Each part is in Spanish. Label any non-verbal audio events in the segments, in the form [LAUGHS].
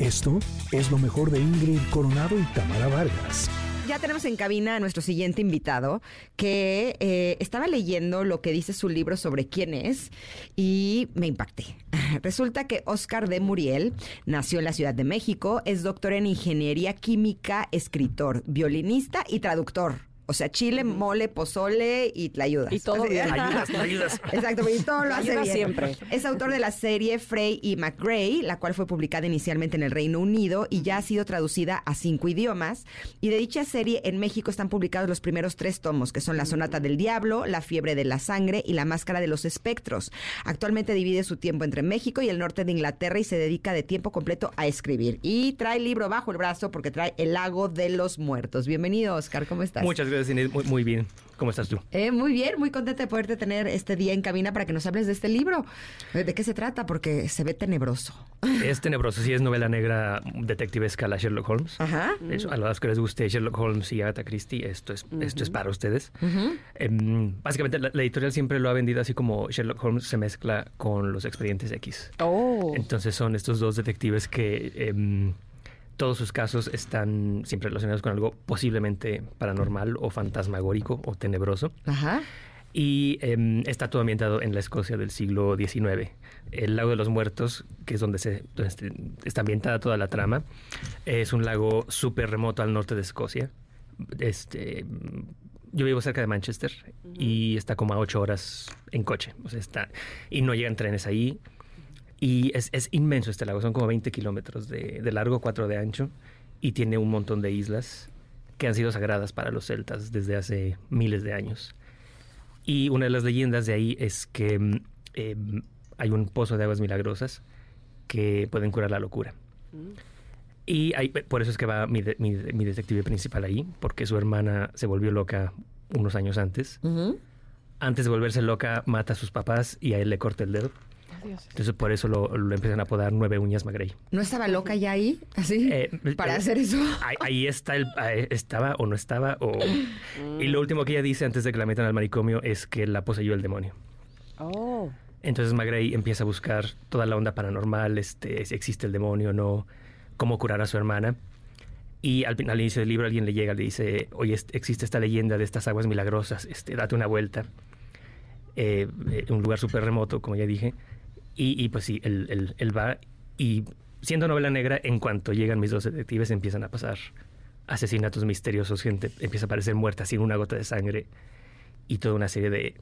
Esto es lo mejor de Ingrid Coronado y Tamara Vargas. Ya tenemos en cabina a nuestro siguiente invitado que eh, estaba leyendo lo que dice su libro sobre quién es y me impacté. [LAUGHS] Resulta que Oscar de Muriel nació en la Ciudad de México, es doctor en ingeniería química, escritor, violinista y traductor. O sea, chile, mole, pozole y tlayudas. Y todo bien. Ayudas, ayudas. [LAUGHS] Exacto, y todo lo hace bien. siempre. Es autor de la serie Frey y McGray, la cual fue publicada inicialmente en el Reino Unido y ya ha sido traducida a cinco idiomas. Y de dicha serie en México están publicados los primeros tres tomos, que son La Sonata del Diablo, La Fiebre de la Sangre y La Máscara de los Espectros. Actualmente divide su tiempo entre México y el norte de Inglaterra y se dedica de tiempo completo a escribir. Y trae el libro bajo el brazo porque trae El Lago de los Muertos. Bienvenido, Oscar, ¿cómo estás? Muchas gracias, Inés. Muy, muy bien. ¿Cómo estás tú? Eh, muy bien, muy contenta de poderte tener este día en cabina para que nos hables de este libro. Eh, ¿De qué se trata? Porque se ve tenebroso. Es tenebroso, sí, es novela negra detectivesca la Sherlock Holmes. Ajá. Hecho, a los que les guste Sherlock Holmes y Agatha Christie, esto es, esto es para ustedes. Em, básicamente, la, la editorial siempre lo ha vendido así como Sherlock Holmes se mezcla con los expedientes X. Oh. Entonces son estos dos detectives que em, todos sus casos están siempre relacionados con algo posiblemente paranormal o fantasmagórico o tenebroso. Ajá. Y em, está todo ambientado en la Escocia del siglo XIX. El lago de los muertos, que es donde, se, donde está ambientada toda la trama, es un lago súper remoto al norte de Escocia. Este, yo vivo cerca de Manchester y está como a ocho horas en coche. O sea, está, y no llegan trenes ahí. Y es, es inmenso este lago, son como 20 kilómetros de, de largo, 4 de ancho, y tiene un montón de islas que han sido sagradas para los celtas desde hace miles de años. Y una de las leyendas de ahí es que mm, em, hay un pozo de aguas milagrosas que pueden curar la locura. Y hay- por eso es que va mi, de- mi, mi detective principal ahí, porque su hermana se volvió loca unos años antes. Antes de volverse loca, mata a sus papás y a él le corta el dedo. Dios. Entonces por eso lo, lo empiezan a apodar Nueve Uñas Magrey. ¿No estaba loca ya ahí? ¿Así? Eh, ¿Para eh, hacer eso? Ahí, ahí está el, ahí estaba o no estaba. O... Y lo último que ella dice antes de que la metan al manicomio es que la poseyó el demonio. Oh. Entonces Magrey empieza a buscar toda la onda paranormal, este, si existe el demonio o no, cómo curar a su hermana. Y al, al inicio del libro alguien le llega, le dice, oye, existe esta leyenda de estas aguas milagrosas, este, date una vuelta. Eh, eh, un lugar súper remoto, como ya dije. Y, y, pues sí, él, él- él va y siendo novela negra, en cuanto llegan mis dos detectives empiezan a pasar asesinatos misteriosos, gente empieza a aparecer muerta sin una gota de sangre y toda una serie de...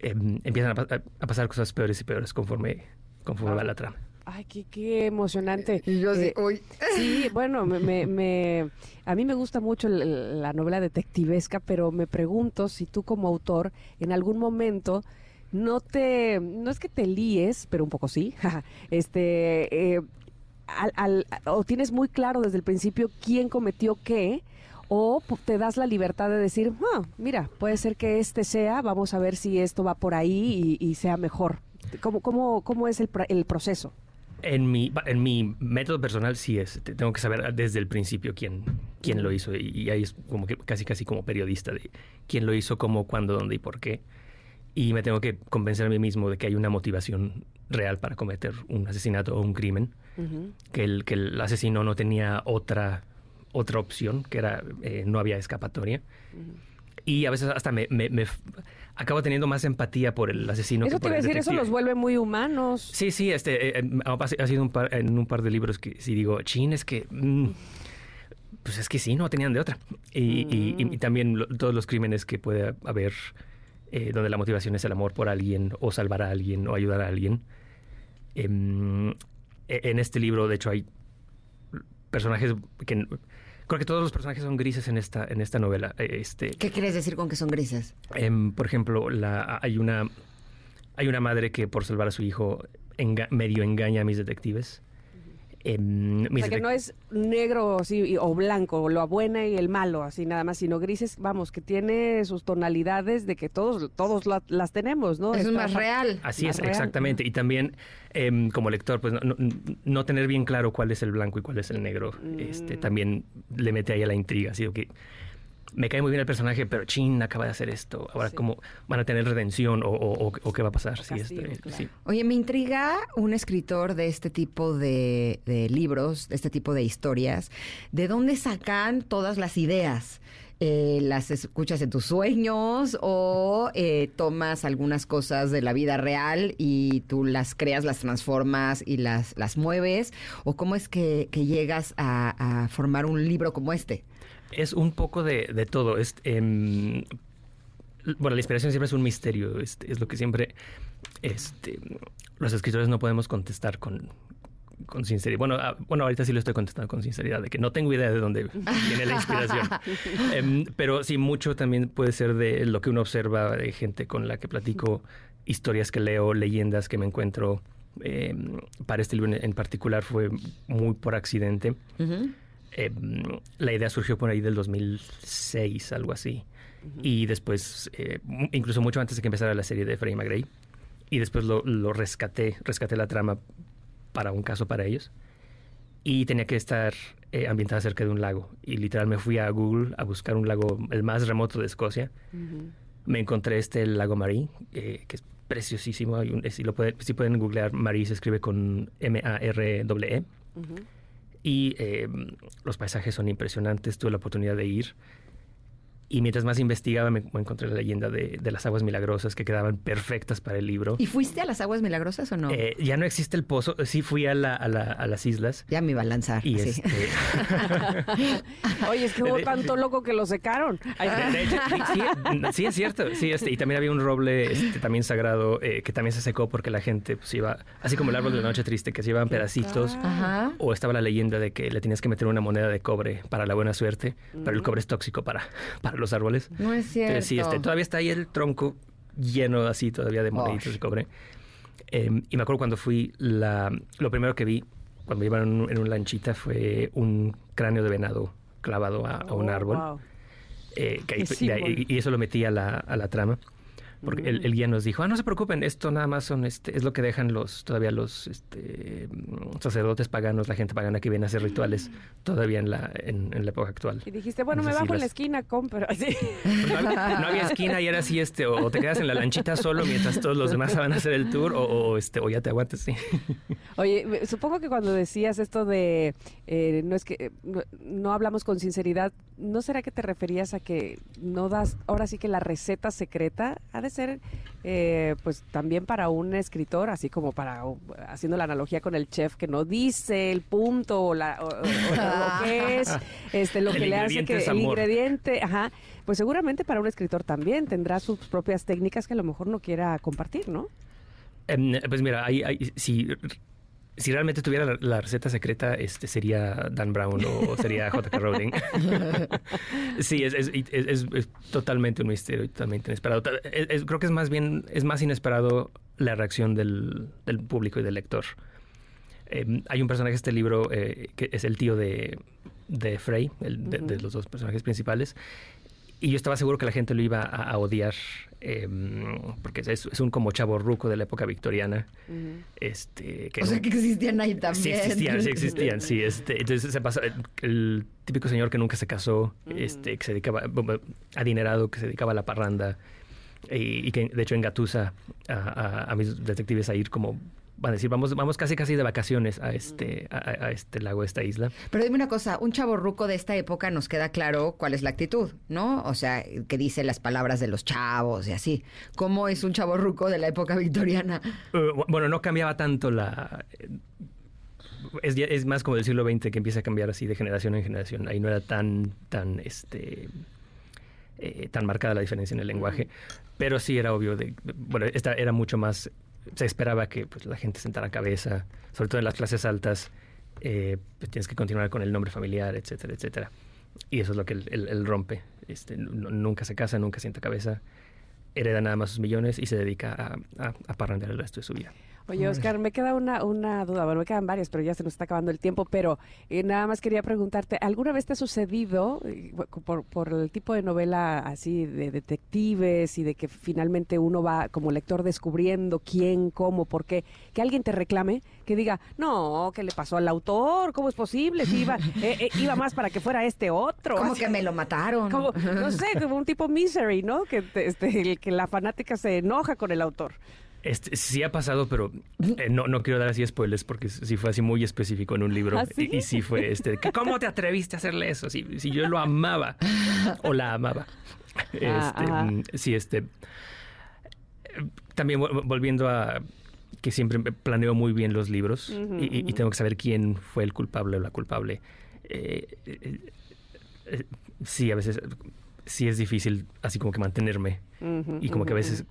em, empiezan a, pa- a pasar cosas peores y peores conforme, conforme va la trama. Ay, qué, qué emocionante. Y yo así, Eh, uy. Sí, bueno, me, me- me- a mí me gusta mucho la novela detectivesca, pero me pregunto si tú como autor en algún momento no te, no es que te líes, pero un poco sí, [LAUGHS] este, eh, al- al- o tienes muy claro desde el principio quién cometió qué, o te das la libertad de decir, "Ah, mira, puede ser que este sea, vamos a ver si esto va por ahí y, y sea mejor. ¿Cómo, cómo, cómo es el, el proceso? En mi, en mi método personal sí es, te- tengo que saber desde el principio quién, quién lo hizo y, y ahí es como que casi casi como periodista de quién lo hizo, cómo, cuándo, dónde y por qué. Y me tengo que convencer a mí mismo de que hay una motivación real para cometer un asesinato o un crimen, que el, que el asesino no tenía otra, otra opción, que era eh, no había escapatoria. Y a veces hasta me, me- acabo teniendo más empatía por el asesino Eso que te iba a decir, eso los vuelve muy humanos. Sí, sí, este, eh, eh, ha sido un par- en un par de libros que sí digo, chin, es que, mm, pues es que sí, no tenían de otra. Y, y- y- y también lo- todos los crímenes que puede haber, eh, donde la motivación es el amor por alguien, o salvar a alguien, o ayudar a alguien. Em, e- en este libro, de hecho, hay personajes que... Creo que todos los personajes son grises en esta, en esta novela. Eh, Este, ¿Qué quieres decir con que son grises? Em, por ejemplo, la, hay una hay una madre que por salvar a su hijo enga- medio engaña a mis detectives. Em, O sea, que no es negro así, o blanco, lo buena y el malo, así nada más, sino grises, vamos, que tiene sus tonalidades de que todos todos la- las tenemos, ¿no? Eso es Esta más real. Así más es, real. exactamente. Y también, em, como lector, pues no, no- no tener bien claro cuál es el blanco y cuál es el negro, este, Mm. también le mete ahí a la intriga. Así que me cae muy bien el personaje, pero chin, acaba de hacer esto. Ahora, ¿cómo van a tener redención o, o- o- o qué va a pasar? Sí, Castigo, este, claro. sí. Oye, me intriga un escritor de este tipo de, de libros, de este tipo de historias. ¿De dónde sacan todas las ideas? Eh, ¿Las escuchas en tus sueños o eh, tomas algunas cosas de la vida real y tú las creas, las transformas y las, las mueves? ¿O cómo es que, llegas a, formar un libro como este? Es un poco de, de todo. Es, em, bueno, la inspiración siempre es un misterio. este, es lo que siempre este, los escritores no podemos contestar con, con sinceridad. Bueno, ah, bueno, ahorita sí lo estoy contestando con sinceridad, de que no tengo idea de dónde [LAUGHS] viene la inspiración. [LAUGHS] Em, pero sí, mucho también puede ser de lo que uno observa de gente con la que platico, historias que leo, leyendas que me encuentro. Em, para este libro en- en particular fue muy por accidente. Eh, la idea surgió por ahí del 2006, algo así. Y después, eh, incluso mucho antes de que empezara la serie de Freddie McRae. Y después lo, lo rescaté, rescaté la trama para un caso para ellos. Y tenía que estar eh, ambientada cerca de un lago. Y literal me fui a Google a buscar un lago, el más remoto de Escocia. Me encontré este el lago Marie, eh, que es preciosísimo. Un- eh, si, lo pueden, si pueden googlear, Marie se escribe con M-A-R-E. Y eh, los paisajes son impresionantes. Tuve la oportunidad de ir. Y mientras más investigaba, me, me encontré la leyenda de, de las aguas milagrosas que quedaban perfectas para el libro. ¿Y fuiste a las aguas milagrosas o no? Eh, ya no existe el pozo. Sí fui a, la- a la- a las islas. ya me iba a lanzar. Y este, [LAUGHS] Oye, es que hubo tanto loco que lo secaron. Ay, De, de hecho, sí, es cierto. Sí, este, y también había un roble este, también sagrado eh, que también se secó porque la gente pues, iba, así como el árbol de la noche triste, que se iban pedacitos. Ajá. O estaba la leyenda de que le tenías que meter una moneda de cobre para la buena suerte, pero el cobre es tóxico para, para los árboles. No es cierto. Entonces, sí, este, todavía está ahí el tronco lleno así todavía de moneditos Osh. de cobre. Eh, y me acuerdo cuando fui, la, lo primero que vi cuando en, un- en una lanchita fue un cráneo de venado clavado a, a un oh, árbol. wow. Eh, que de y eso lo metí a la, a la trama. Porque el, el guía nos dijo, ah, no se preocupen, esto nada más son, este, es lo que dejan los, todavía los este, mm, sacerdotes paganos, la gente pagana que viene a hacer rituales todavía en la, en, en la época actual. Y dijiste, bueno, me bajo en la esquina, compro. Así. Pues no, había, no había esquina y era así, este, o, o te quedas en la lanchita solo mientras todos los demás van a hacer el tour, o, o, este, o ya te aguantas, sí. Oye, supongo que cuando decías esto de eh, no es que eh, no, no hablamos con sinceridad, ¿no será que te referías a que no das, ahora sí que la receta secreta ha de ser, eh, pues también para un escritor, así como para, haciendo la analogía con el chef que no dice el punto o, la, o- lo que [LAUGHS] es, este, lo El que le hace que el ingrediente, ajá, pues seguramente para un escritor también tendrá sus propias técnicas que a lo mejor no quiera compartir, ¿no? Em, pues mira, hay, hay- si, si realmente tuviera la, la receta secreta, este sería Dan Brown o sería [LAUGHS] J.K. Rowling. [LAUGHS] sí, es, es, es- es- es totalmente un misterio totalmente inesperado. Creo que es más bien, es más inesperado la reacción del, del público y del lector. Em, hay un personaje en este libro eh, que es el tío de, de Frey, el de, de los dos personajes principales. Y yo estaba seguro que la gente lo iba a, a odiar, em, porque es, es un como chavo ruco de la época victoriana. este, que O sea que existían ahí Sí también. existían, sí existían, sí. [LAUGHS] Este, entonces se pasa el típico señor que nunca se casó, este, que se dedicaba, adinerado, que se dedicaba a la parranda y, y que de hecho engatusa a, a- a mis detectives a ir como, van a decir, vamos, vamos casi casi de vacaciones a este, a, este lago, a esta isla. Pero dime una cosa, un chavo ruco de esta época nos queda claro cuál es la actitud, ¿no? O sea, que dice las palabras de los chavos y así. ¿Cómo es un chavo ruco de la época victoriana? Eh, bueno, no cambiaba tanto la... Es más como del siglo XX que empieza a cambiar así de generación en generación. Ahí no era tan, tan, este, eh, tan marcada la diferencia en el lenguaje. Pero sí era obvio de, bueno, esta era mucho más, se esperaba que pues, la gente sentara cabeza, sobre todo en las clases altas, eh, pues, tienes que continuar con el nombre familiar, etcétera, etcétera. Y eso es lo que él, rompe. Este, nu- nunca se casa, nunca sienta cabeza, hereda nada más sus millones y se dedica a, a, a parrandear el resto de su vida. Oye, Oscar, me queda una, una duda, bueno, me quedan varias, pero ya se nos está acabando el tiempo, pero eh, nada más quería preguntarte, ¿alguna vez te ha sucedido, eh, por, por el tipo de novela así de detectives y de que finalmente uno va como lector descubriendo quién, cómo, por qué, que alguien te reclame, que diga, no, ¿qué le pasó al autor? ¿Cómo es posible? Si iba, eh, eh, iba más para que fuera este otro. Como Así- que me lo mataron. como, no [LAUGHS] sé, como un tipo misery, ¿no? Que, te- este, el que la fanática se enoja con el autor. Este, sí ha pasado, pero eh, no, no quiero dar así spoilers porque sí fue así muy específico en un libro. [LAUGHS] ¿Ah, sí? y, y sí fue este, que, ¿cómo te atreviste a hacerle eso? Si, si yo lo amaba o la amaba. [LAUGHS] Este, ajá. mm, sí, este. También vol- volviendo a que siempre planeo muy bien los libros y, y- y ujú. tengo que saber quién fue el culpable o la culpable. Eh, eh, eh, sí, a veces sí es difícil así como que mantenerme y como que a veces.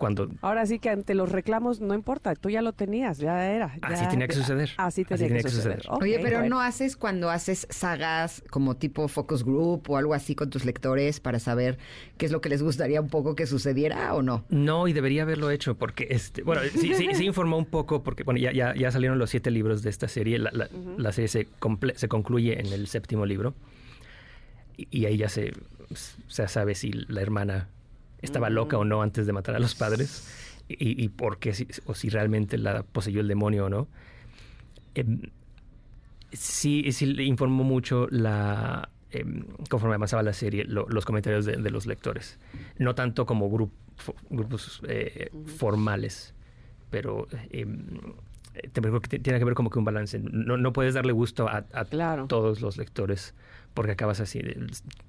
Cuando Ahora sí que ante los reclamos no importa, tú ya lo tenías, ya era. Así tenía que suceder. Así tenía, que, suceder. Oye, pero bueno. no haces cuando haces sagas como tipo focus group o algo así con tus lectores para saber qué es lo que les gustaría un poco que sucediera o no. No, y debería haberlo hecho porque, este, bueno, sí, sí, sí informó un poco porque, bueno, ya, ya, ya salieron los siete libros de esta serie. La, la- la serie se, comple- se concluye en el séptimo libro y, y ahí ya se, se sabe si la hermana estaba loca o no antes de matar a los padres y, y por qué, si- o si realmente la poseyó el demonio o no. Em, sí, sí le informó mucho la em, conforme avanzaba la serie lo- los comentarios de, de los lectores no tanto como grup- grupos eh, formales pero em, eh, tiene que ver como que un balance no, no puedes darle gusto a, a Claro. todos los lectores porque acabas así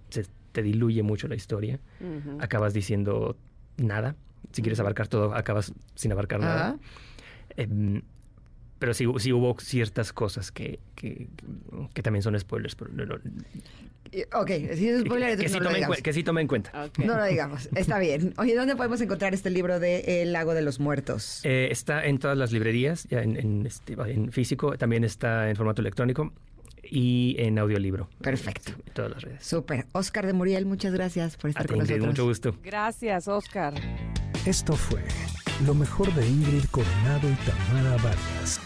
se te diluye mucho la historia acabas diciendo nada si quieres abarcar todo acabas sin abarcar nada. Em, pero sí, sí hubo ciertas cosas que, que, que también son spoilers. Pero no, no- Y- Ok, si es spoiler, que, entonces sí no lo cuen- que sí tomen cuenta. No lo digamos, está bien. Oye, ¿dónde podemos encontrar este libro de El Lago de los Muertos? Eh, está en todas las librerías, ya en, en, este, en físico, también está en formato electrónico y en audiolibro. Perfecto. En todas las redes. Súper. Oscar de Muriel, muchas gracias por A estar ti, con Ingrid, nosotros. mucho gusto. Gracias, Oscar. Esto fue lo mejor de Ingrid Coronado y Tamara Vargas.